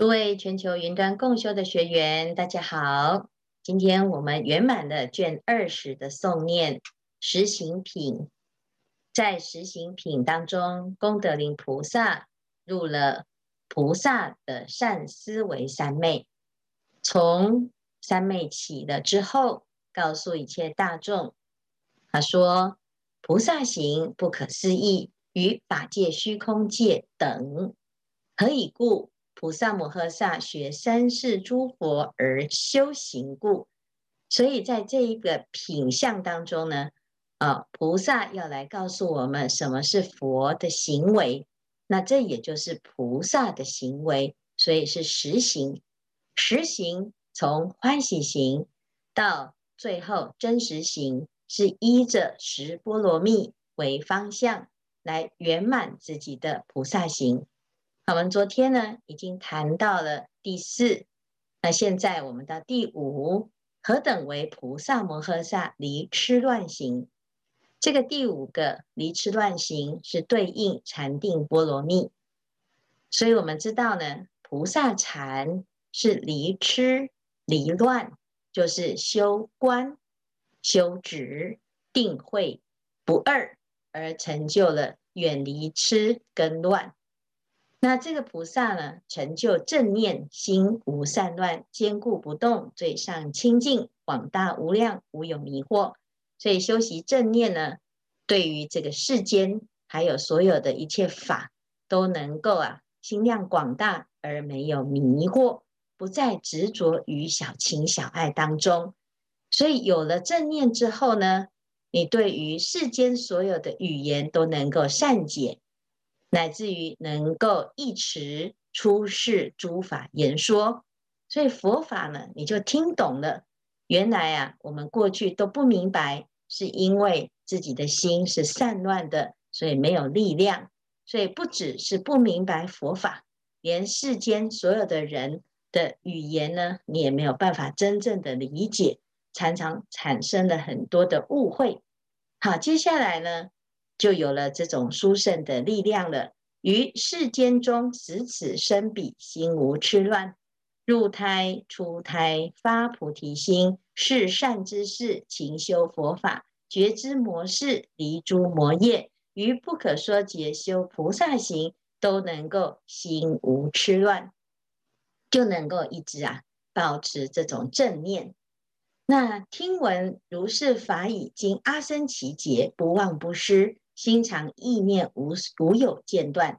诸位全球云端共修的学员，大家好。今天我们圆满了卷二十的诵念实行品，在实行品当中，功德林菩萨入了菩萨的善思维三昧，从三昧起了之后，告诉一切大众，他说：菩萨行不可思议，与法界虚空界等，何以故？菩萨摩诃萨学三世诸佛而修行故，所以在这一个品相当中呢，啊，菩萨要来告诉我们什么是佛的行为，那这也就是菩萨的行为，所以是实行。实行从欢喜行到最后真实行，是依着十波罗蜜为方向来圆满自己的菩萨行。我们昨天呢已经谈到了第四，那现在我们到第五，何等为菩萨摩诃萨离痴乱行？这个第五个离痴乱行是对应禅定波罗蜜，所以我们知道呢，菩萨禅是离痴离乱，就是修观、修止、定慧不二，而成就了远离痴跟乱。那这个菩萨呢，成就正念，心无散乱，坚固不动，最上清净，广大无量，无有迷惑。所以修习正念呢，对于这个世间还有所有的一切法，都能够啊心量广大而没有迷惑，不再执着于小情小爱当中。所以有了正念之后呢，你对于世间所有的语言都能够善解。乃至于能够一持出世诸法言说，所以佛法呢，你就听懂了。原来啊，我们过去都不明白，是因为自己的心是散乱的，所以没有力量。所以不只是不明白佛法，连世间所有的人的语言呢，你也没有办法真正的理解，常常产生了很多的误会。好，接下来呢，就有了这种殊胜的力量了。于世间中，死此生彼，心无痴乱，入胎出胎，发菩提心，是善之事，勤修佛法，觉知魔事，离诸魔业，于不可说劫修菩萨行，都能够心无痴乱，就能够一直啊保持这种正念。那听闻如是法已经阿僧祇劫，不忘不失。心常意念无无有间断，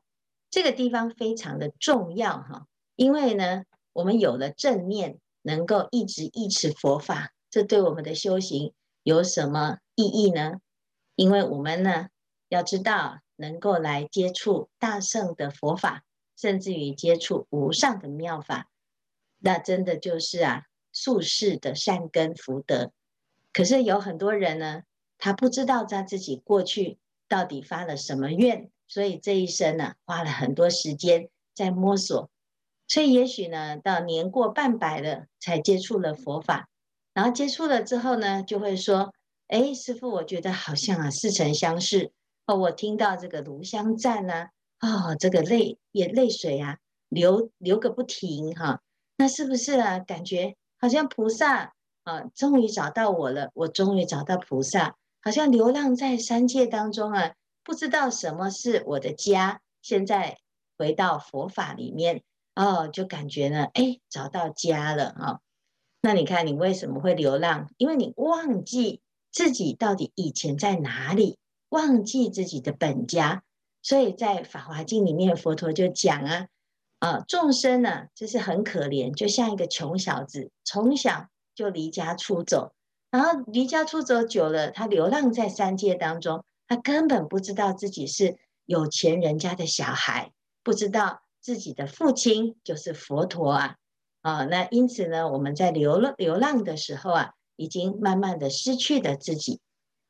这个地方非常的重要哈，因为呢，我们有了正念，能够一直忆持佛法，这对我们的修行有什么意义呢？因为我们呢，要知道能够来接触大圣的佛法，甚至于接触无上的妙法，那真的就是啊，宿世的善根福德。可是有很多人呢，他不知道他自己过去。到底发了什么愿？所以这一生呢，花了很多时间在摸索。所以也许呢，到年过半百了，才接触了佛法。然后接触了之后呢，就会说：“哎，师父，我觉得好像啊，似曾相识。哦，我听到这个炉香赞呢，哦，这个泪也泪水啊，流流个不停哈、那是不是啊？感觉好像菩萨啊，终于找到我了，我终于找到菩萨。”好像流浪在三界当中啊，不知道什么是我的家。现在回到佛法里面哦，就感觉呢，哎，找到家了啊、哦。那你看，你为什么会流浪？因为你忘记自己到底以前在哪里，忘记自己的本家。所以在《法华经》里面，佛陀就讲啊，啊，众生呢，就是很可怜，就像一个穷小子，从小就离家出走。然后离家出走久了，他流浪在三界当中，他根本不知道自己是有钱人家的小孩，不知道自己的父亲就是佛陀啊！啊，那因此呢，我们在流浪流浪的时候啊，已经慢慢的失去了自己。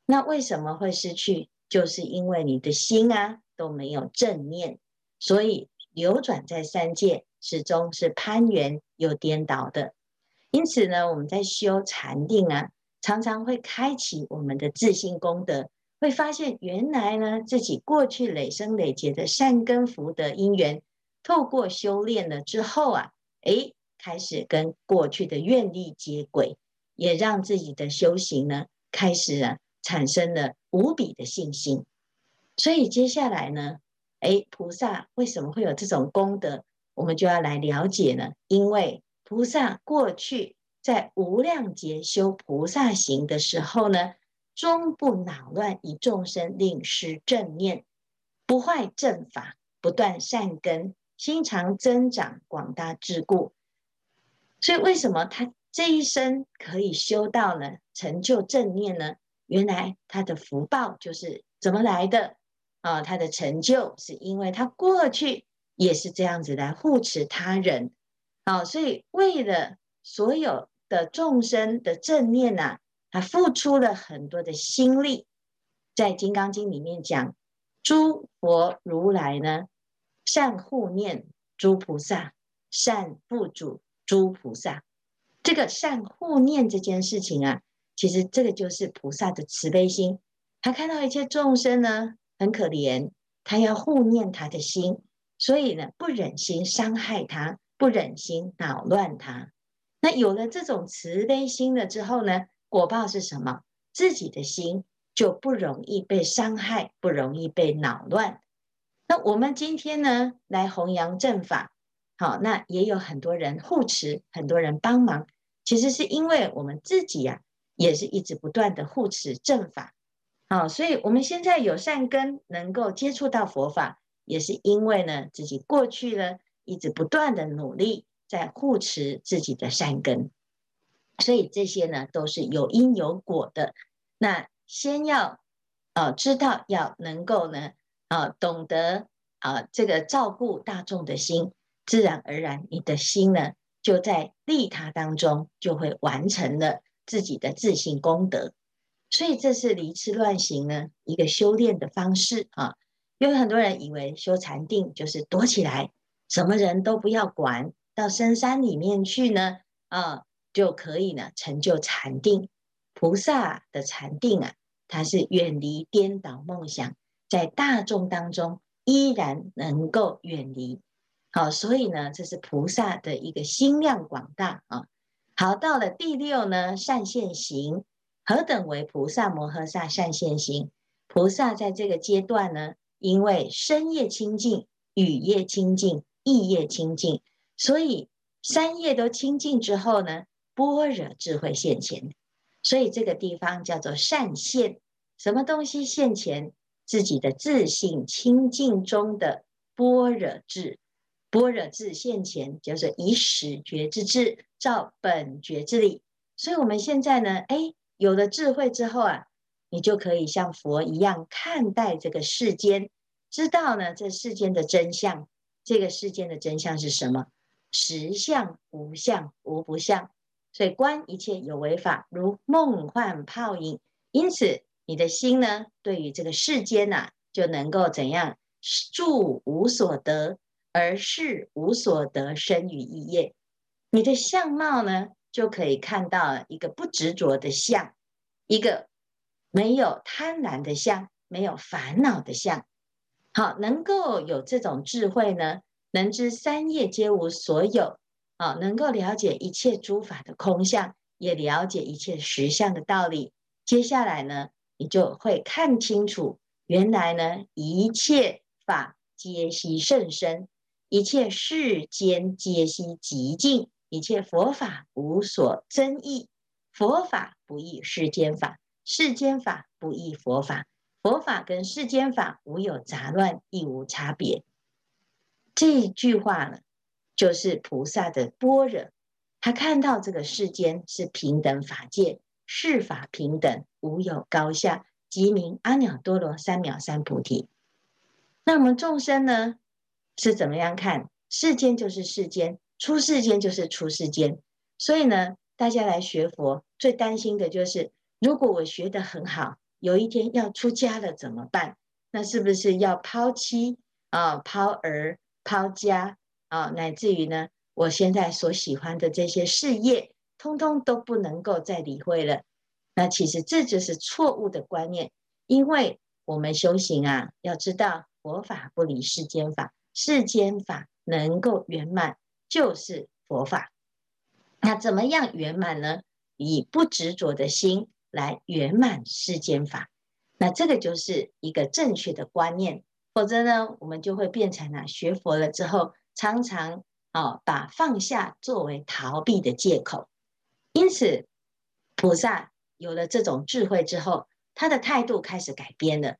那为什么会失去？就是因为你的心啊都没有正念，所以流转在三界，始终是攀缘又颠倒的。因此呢，我们在修禅定啊。常常会开启我们的自信功德，会发现原来呢，自己过去累生累劫的善根福德因缘，透过修炼了之后啊，诶，开始跟过去的愿力接轨，也让自己的修行呢，开始啊，产生了无比的信心。所以接下来呢，诶，菩萨为什么会有这种功德？我们就要来了解呢，因为菩萨过去在无量劫修菩萨行的时候呢，终不恼乱以众生令失正念，不坏正法，不断善根，心常增长广大智故。所以为什么他这一生可以修到呢？成就正念呢？原来他的福报就是怎么来的？啊，他的成就是因为他过去也是这样子来护持他人，啊，所以为了所有的众生的正念呐，他付出了很多的心力。在《金刚经》里面讲，诸佛如来呢，善护念诸菩萨，善付嘱诸菩萨。这个善护念这件事情啊，其实这个就是菩萨的慈悲心，他看到一切众生呢。很可怜，他要护念他的心，所以呢，不忍心伤害他，不忍心扰乱他。那有了这种慈悲心了之后呢，果报是什么？自己的心就不容易被伤害，不容易被恼乱。那我们今天呢，来弘扬正法，好，那也有很多人护持，很多人帮忙。其实是因为我们自己呀、也是一直不断的护持正法。好，所以我们现在有善根，能够接触到佛法，也是因为呢，自己过去呢一直不断的努力，在护持自己的善根，所以这些呢都是有因有果的。那先要呃知道，要能够呢、呃、懂得啊、呃、这个照顾大众的心，自然而然你的心呢就在利他当中，就会完成了自己的自性功德。所以这是离痴乱行呢一个修炼的方式啊，因为很多人以为修禅定就是躲起来，什么人都不要管，到深山里面去呢啊就可以呢成就禅定。菩萨的禅定啊，它是远离颠倒梦想，在大众当中依然能够远离。好，所以呢，这是菩萨的一个心量广大啊。好，到了第六呢，善现行。何等为菩萨摩诃萨善现行？菩萨在这个阶段呢，因为身业清净、语业清净、意业清净，所以三业都清净之后呢，般若智慧现前。所以这个地方叫做善现。什么东西现前？自己的自信清净中的般若智。般若智现前，就是以始觉之智照本觉之理。所以我们现在呢，哎。有了智慧之后啊，你就可以像佛一样看待这个世间，知道呢这世间的真相。这个世间的真相是什么？实相、无相、无不相。所以观一切有为法，如梦幻泡影。因此，你的心呢，对于这个世间呐、啊，就能够怎样？住无所得，而识无所得生于意业。你的相貌呢？就可以看到一个不执着的相，一个没有贪婪的相，没有烦恼的相。好，能够有这种智慧呢，能知三业皆无所有，啊，能够了解一切诸法的空相，也了解一切实相的道理。接下来呢，你就会看清楚，原来呢，一切法皆悉甚深，一切世间皆悉极静。一切佛法无所争议，佛法不异世间法，世间法不异佛法，佛法跟世间法无有杂乱，亦无差别。这一句话呢，就是菩萨的般若，他看到这个世间是平等法界，世法平等，无有高下，即名阿耨多罗三藐三菩提。那我们众生呢，是怎么样看？世间就是世间。出世间就是出世间，所以呢，大家来学佛最担心的就是，如果我学得很好，有一天要出家了怎么办？那是不是要抛妻啊、抛儿、抛家啊，乃至于呢，我现在所喜欢的这些事业，通通都不能够再理会了？那其实这就是错误的观念，因为我们修行啊，要知道佛法不离世间法，世间法能够圆满。就是佛法。那怎么样圆满呢？以不执着的心来圆满世间法。那这个就是一个正确的观念。否则呢，我们就会变成啊，学佛了之后，常常啊把放下作为逃避的借口。因此，菩萨有了这种智慧之后，他的态度开始改变了。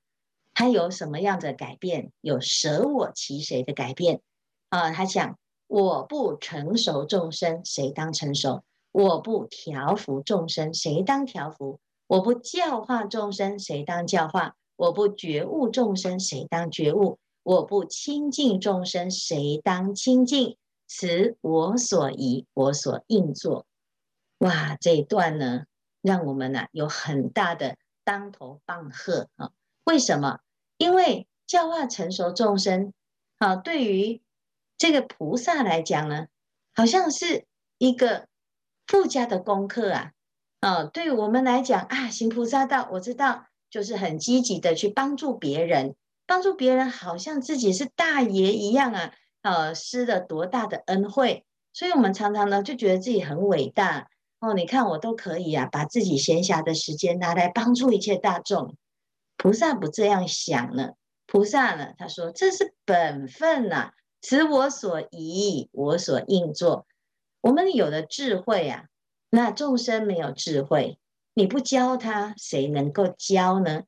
他有什么样的改变？有舍我其谁的改变啊？他想：我不成熟众生，谁当成熟？我不调伏众生，谁当调伏？我不教化众生，谁当教化？我不觉悟众生，谁当觉悟？我不清净众生，谁当清净？此我所疑，我所应作。哇，这一段呢，让我们呢、有很大的当头棒喝啊！为什么？因为教化成熟众生，啊，对于这个菩萨来讲呢，好像是一个附加的功课啊。啊，对我们来讲啊，行菩萨道，我知道。就是很积极的去帮助别人，帮助别人好像自己是大爷一样啊，呃，施了多大的恩惠，所以我们常常呢就觉得自己很伟大哦。你看我都可以啊，把自己闲暇的时间拿来帮助一切大众。菩萨不这样想呢，菩萨呢他说这是本分呐、啊，此我所宜，我所应作。我们有了智慧啊，那众生没有智慧。你不教他，谁能够教呢？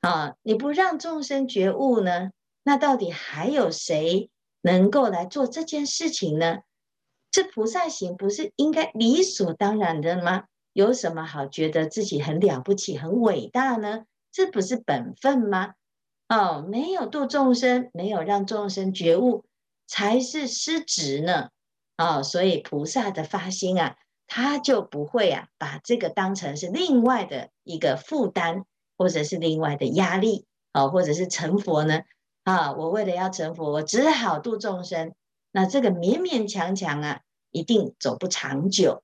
啊，你不让众生觉悟呢？那到底还有谁能够来做这件事情呢？这菩萨行不是应该理所当然的吗？有什么好觉得自己很了不起、很伟大呢？这不是本分吗？哦，没有度众生，没有让众生觉悟，才是失职呢。啊，所以菩萨的发心啊。他就不会啊，把这个当成是另外的一个负担，或者是另外的压力啊，或者是成佛呢啊，我为了要成佛，我只好度众生，那这个勉勉强强啊，一定走不长久。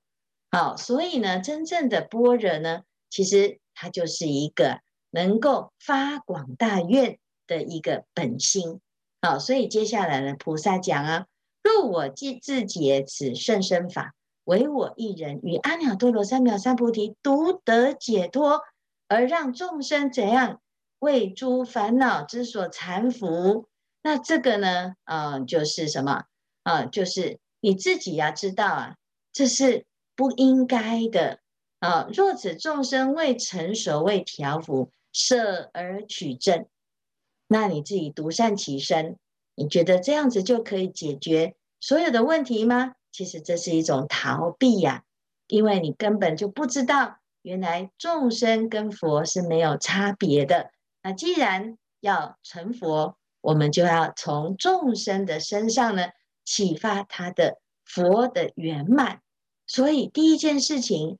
好，所以呢，真正的般若呢，其实它就是一个能够发广大愿的一个本心。好，所以接下来呢，菩萨讲啊，若我既自解此甚深法。唯我一人与阿耨多罗三藐三菩提独得解脱，而让众生怎样为诸烦恼之所缠缚？那这个呢？嗯、呃，就是什么？啊、呃，就是你自己要知道啊，这是不应该的啊！若此众生未成熟、未调伏，舍而取正，那你自己独善其身，你觉得这样子就可以解决所有的问题吗？其实这是一种逃避呀，因为你根本就不知道，原来众生跟佛是没有差别的。那既然要成佛，我们就要从众生的身上呢，启发他的佛的圆满。所以第一件事情，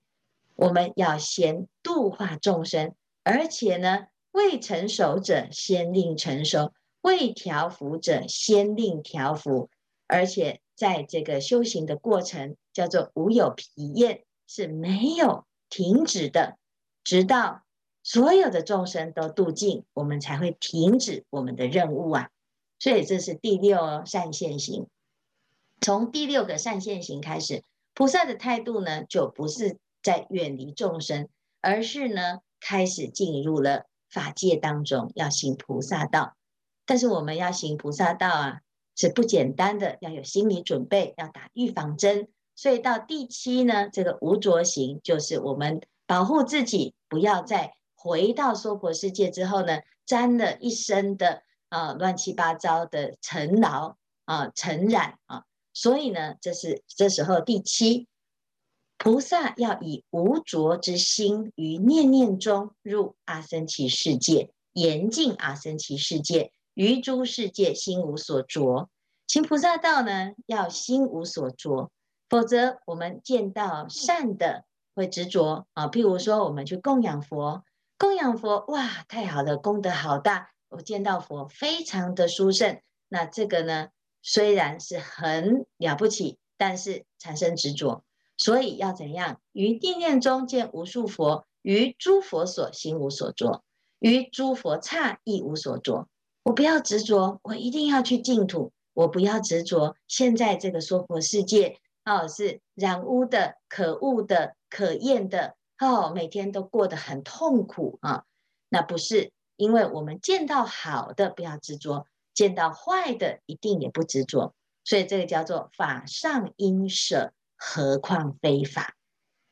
我们要先度化众生，而且呢，未成熟者先令成熟，未调伏者先令调伏，而且。在这个修行的过程，叫做无有疲厌，是没有停止的，直到所有的众生都度尽，我们才会停止我们的任务啊。所以这是第六善现行。从第六个善现行开始，菩萨的态度呢，就不是在远离众生，而是呢，开始进入了法界当中，要行菩萨道。但是我们要行菩萨道啊。是不简单的，要有心理准备，要打预防针。所以到第七呢，这个无着行，就是我们保护自己，不要再回到娑婆世界之后呢，沾了一身的啊乱七八糟的尘劳啊尘染啊。所以呢，这是这时候第七，菩萨要以无着之心，于念念中入阿僧祇世界，严净阿僧祇世界。于诸世界心无所着，行菩萨道呢，要心无所着，否则我们见到善的会执着啊。譬如说，我们去供养佛，供养佛，哇，太好了，功德好大，我见到佛非常的殊胜。那这个呢，虽然是很了不起，但是产生执着，所以要怎样？于念念中见无数佛，于诸佛所心无所着，于诸佛刹亦无所着。我不要执着，我一定要去净土。我不要执着，现在这个娑婆世界哦，是染污的、可恶的、可厌的，哦，每天都过得很痛苦啊。那不是，因为我们见到好的不要执着，见到坏的一定也不执着。所以这个叫做法上应舍，何况非法。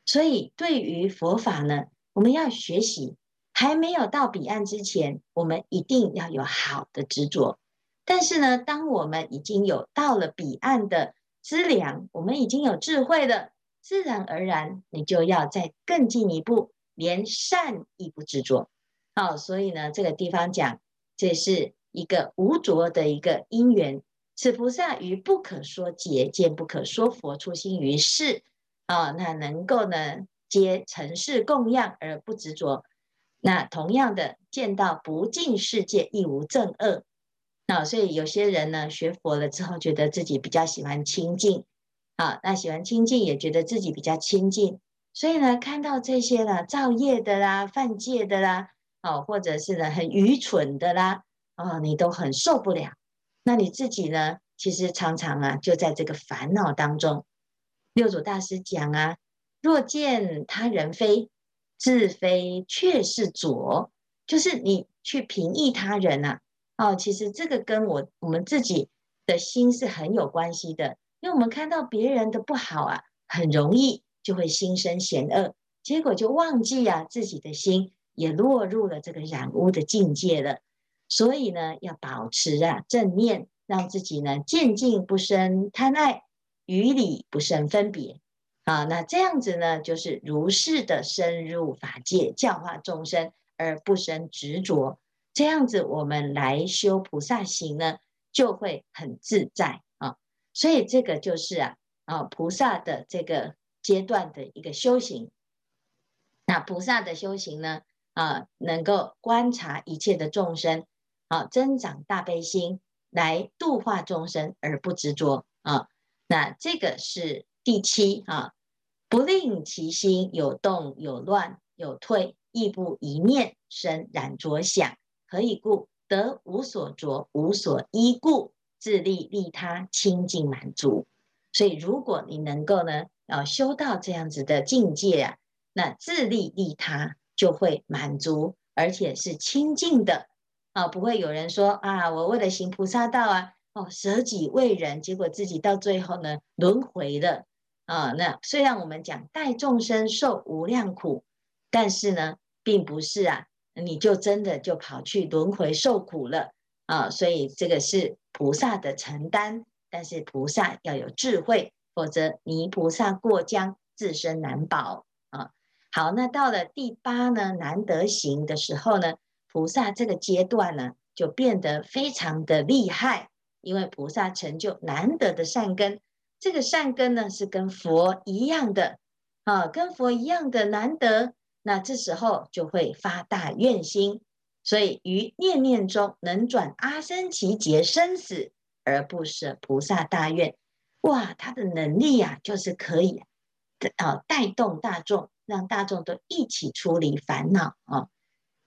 所以对于佛法呢，我们要学习，还没有到彼岸之前，我们一定要有好的执着。但是呢，当我们已经有到了彼岸的资粮，我们已经有智慧了，自然而然你就要再更进一步，连善亦不执着。好，所以呢，这个地方讲，这是一个无着的一个因缘。此菩萨于不可说劫，见不可说佛，初心于世啊，那能够呢，皆尘世供养而不执着。那同样的，见到不净世界亦无正恶。那所以有些人呢，学佛了之后，觉得自己比较喜欢清净啊，那喜欢清净，也觉得自己比较清净。所以呢，看到这些呢，造业的啦、犯戒的啦，哦，或者是呢很愚蠢的啦，啊，你都很受不了。那你自己呢，其实常常啊，就在这个烦恼当中。六祖大师讲啊，若见他人非，自非却是浊，就是你去评议他人啊。哦，其实这个跟我我们自己的心是很有关系的，因为我们看到别人的不好啊，很容易就会心生嫌恶，结果就忘记啊自己的心也落入了这个染污的境界了。所以呢，要保持啊正念，让自己呢见境不生贪爱，于理不生分别。啊，那这样子呢，就是如是的深入法界，教化众生而不生执着。这样子，我们来修菩萨行呢，就会很自在啊。所以这个就是啊啊菩萨的这个阶段的一个修行。那菩萨的修行呢啊，能够观察一切的众生啊，增长大悲心，来度化众生而不执着啊。那这个是第七啊，不令其心有动有乱有退，亦不一念生染着想。何以故？得无所着，无所依故，自利利他，清净满足。所以，如果你能够呢，啊，修到这样子的境界啊，那自利利他就会满足，而且是清净的啊，不会有人说啊，我为了行菩萨道啊，哦，舍己为人，结果自己到最后呢，轮回了啊。那虽然我们讲代众生受无量苦，但是呢，并不是啊。你就真的就跑去轮回受苦了啊！所以这个是菩萨的承担，但是菩萨要有智慧，否则泥菩萨过江，自身难保啊！好，那到了第八呢，难得行的时候呢，菩萨这个阶段呢，就变得非常的厉害，因为菩萨成就难得的善根，这个善根呢是跟佛一样的啊，跟佛一样的难得。那这时候就会发大愿心，所以于念念中能转阿僧只劫生死而不舍菩萨大愿。哇，他的能力呀、就是可以啊带动大众，让大众都一起处理烦恼啊。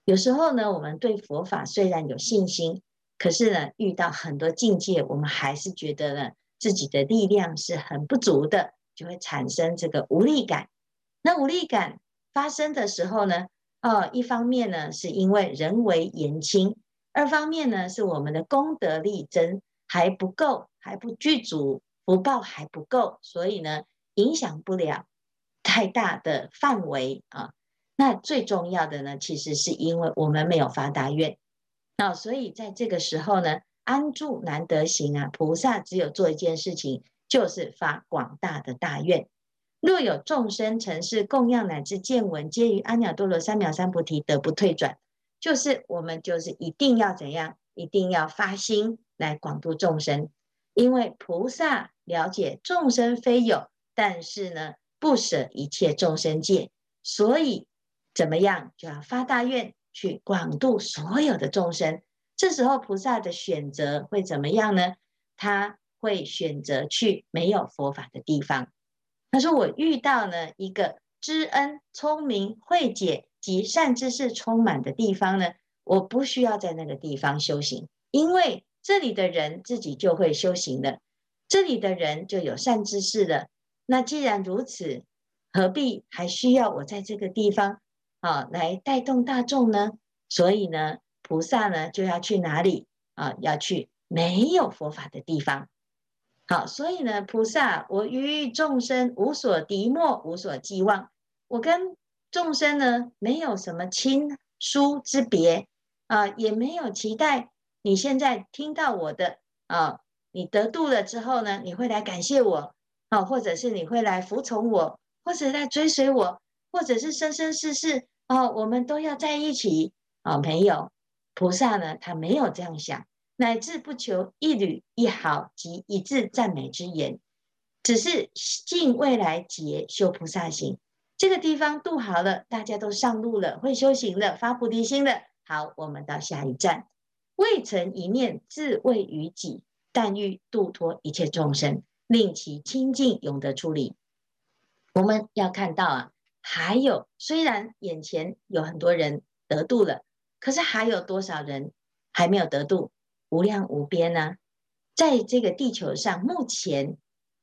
有时候呢，我们对佛法虽然有信心，可是呢，遇到很多境界，我们还是觉得呢自己的力量是很不足的，就会产生这个无力感。那无力感。发生的时候呢，哦，一方面呢是因为人为言轻，二方面呢是我们的功德力增还不够，还不具足，福报还不够，所以呢影响不了太大的范围啊。那最重要的呢，其实是因为我们没有发大愿，那所以在这个时候呢，安住难得行啊，菩萨只有做一件事情，就是发广大的大愿。若有众生承事供养乃至见闻，皆于阿耨多罗三藐三菩提得不退转。就是我们就是一定要怎样，一定要发心来广度众生，因为菩萨了解众生非有，但是呢不舍一切众生界，所以怎么样就要发大愿去广度所有的众生。这时候菩萨的选择会怎么样呢？他会选择去没有佛法的地方。他说：“我遇到呢一个知恩、聪明、慧解及善知识充满的地方呢，我不需要在那个地方修行，因为这里的人自己就会修行了，这里的人就有善知识了，那既然如此，何必还需要我在这个地方啊来带动大众呢？所以呢，菩萨呢就要去哪里啊？要去没有佛法的地方。好，所以呢，菩萨，我于众生无所敌莫，无所寄望。我跟众生呢，没有什么亲疏之别啊，也没有期待。你现在听到我的啊，你得度了之后呢，你会来感谢我，啊，或者是你会来服从我，或者来追随我，或者是生生世世啊，我们都要在一起啊。没有，菩萨呢，他没有这样想，乃至不求一缕一毫及一字赞美之言，只是尽未来劫修菩萨行。这个地方度好了，大家都上路了，会修行了，发菩提心了。好，我们到下一站。未曾一念自为于己，但欲度脱一切众生，令其清净永得出离。我们要看到啊，还有虽然眼前有很多人得度了，可是还有多少人还没有得度？无量无边呢、在这个地球上，目前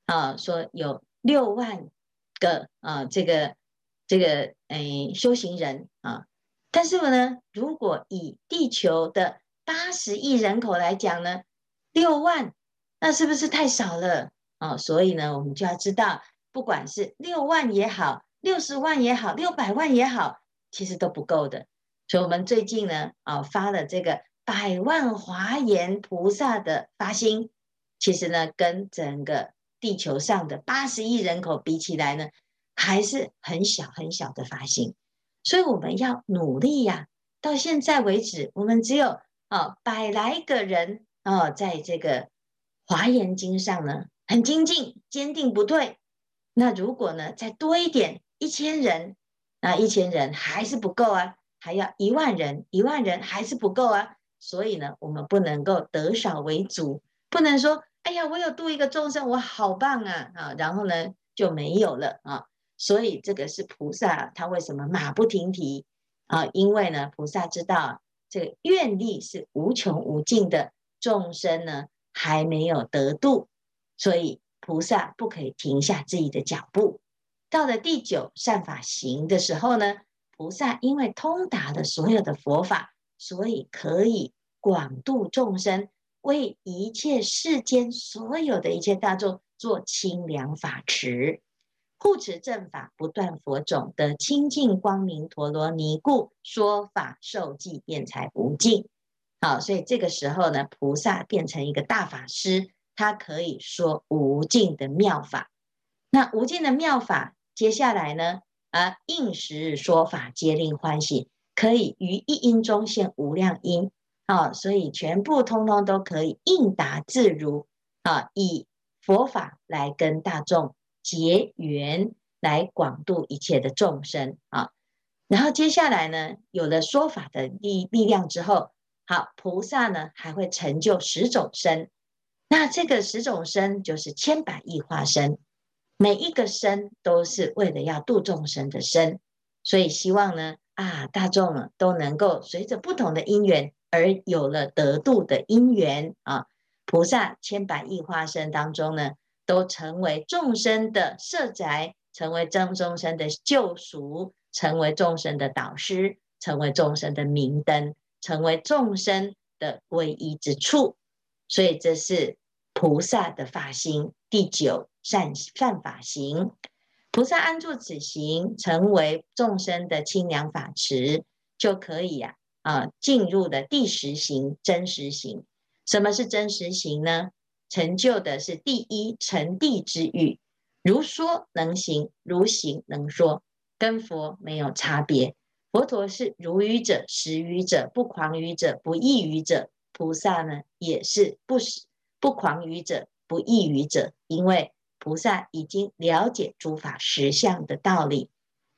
啊，说有六万个啊，这个。这个诶、哎，修行人啊，但是呢，如果以地球的八十亿人口来讲呢，六万，那是不是太少了啊？所以呢，我们就要知道，不管是六万也好，六十万也好，六百万也好，其实都不够的。所以，我们最近呢，啊，发了这个百万华严菩萨的发心，其实呢，跟整个地球上的八十亿人口比起来呢。还是很小很小的发心，所以我们要努力呀。到现在为止，我们只有啊百来个人啊，在这个《华严经》上呢，很精进、坚定不退。那如果呢再多一点，一千人，那一千人还是不够啊，还要一万人，一万人还是不够啊。所以呢，我们不能够得少为主，不能说哎呀，我有度一个众生，我好棒啊啊，然后呢就没有了啊。所以这个是菩萨，他为什么马不停蹄啊？因为呢，菩萨知道这个愿力是无穷无尽的，众生呢还没有得度，所以菩萨不可以停下自己的脚步。到了第九善法行的时候呢，菩萨因为通达了所有的佛法，所以可以广度众生，为一切世间所有的一切大众做清凉法池。护持正法，不断佛种，的清净光明陀罗尼故，说法受记辩才无尽。好，所以这个时候呢，菩萨变成一个大法师，他可以说无尽的妙法。那无尽的妙法，接下来呢，啊，应时说法，皆令欢喜，可以于一音中现无量音。啊，所以全部通通都可以应答自如啊，以佛法来跟大众。结缘来广度一切的众生啊，然后接下来呢，有了说法的力力量之后，好，菩萨呢还会成就十种身，那这个十种身就是千百亿化身，每一个身都是为了要度众生的身，所以希望呢啊，大众都能够随着不同的因缘而有了得度的因缘啊，菩萨千百亿化身当中呢。都成为众生的舍宅，成为众众生的救赎，成为众生的导师，成为众生的明灯，成为众生的皈依之处。所以这是菩萨的法心，第九善善法行。菩萨安住此行，成为众生的清凉法池，就可以呀啊进入的第十行真实行。什么是真实行呢？成就的是第一成谛之欲，如说能行，如行能说，跟佛没有差别。佛陀是如语者、实愚者、不狂愚者、不异愚者。菩萨呢，也是不不狂愚者、不异愚者，因为菩萨已经了解诸法实相的道理，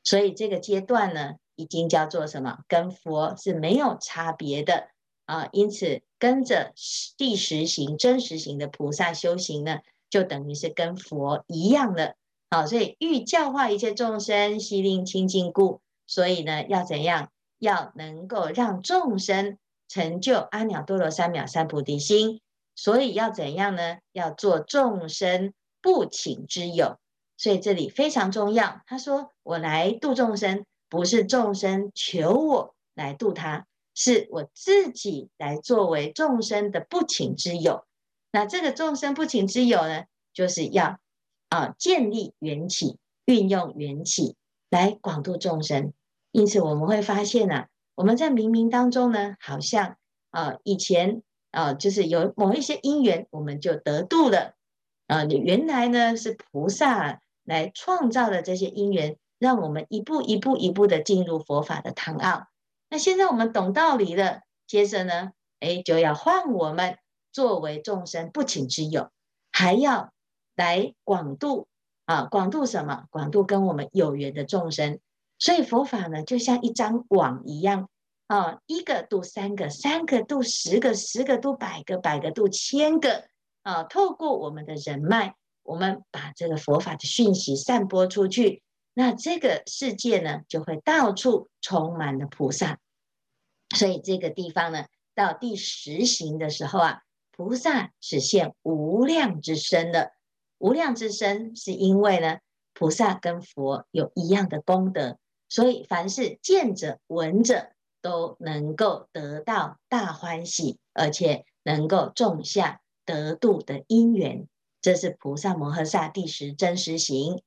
所以这个阶段呢，已经叫做什么？跟佛是没有差别的。啊，因此跟着第十行真实行的菩萨修行呢，就等于是跟佛一样的。好，所以欲教化一切众生，悉令清净故。所以呢，要怎样？要能够让众生成就阿耨多罗三藐三菩提心。所以要怎样呢？要做众生不请之友，所以这里非常重要。他说：“我来度众生，不是众生求我来度他，是我自己来作为众生的不请之友。那这个众生不请之友呢，就是要啊建立缘起，运用缘起来广度众生。因此我们会发现呢、啊，我们在冥冥当中呢，好像啊以前。”啊，就是有某一些因缘，我们就得度了。啊，你原来呢是菩萨来创造的这些因缘，让我们一步一步一步的进入佛法的堂奥。那现在我们懂道理了，接着呢，哎，就要换我们作为众生不请之友，还要来广度啊，广度什么？广度跟我们有缘的众生。所以佛法呢，就像一张网一样。啊，一个度三个，三个度十个，十个度百个，百个度千个。啊，透过我们的人脉，我们把这个佛法的讯息散播出去，那这个世界呢，就会到处充满了菩萨。所以这个地方呢，到第十行的时候啊，菩萨是现无量之身的。无量之身是因为呢，菩萨跟佛有一样的功德，所以凡是见者闻者。都能够得到大欢喜，而且能够种下得度的因缘，这是菩萨摩诃萨第十真实行。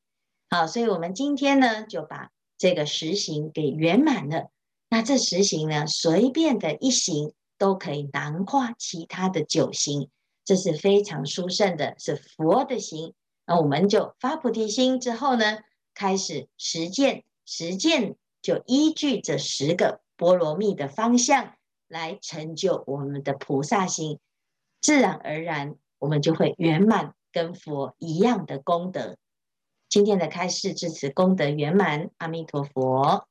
好，所以我们今天呢，就把这个十行给圆满了。那这十行呢，随便的一行都可以囊括其他的九行，这是非常殊胜的，是佛的行。那我们就发菩提心之后呢，开始实践，实践就依据这十个。波罗蜜的方向来成就我们的菩萨心，自然而然我们就会圆满跟佛一样的功德。今天的开示至此功德圆满，阿弥陀佛。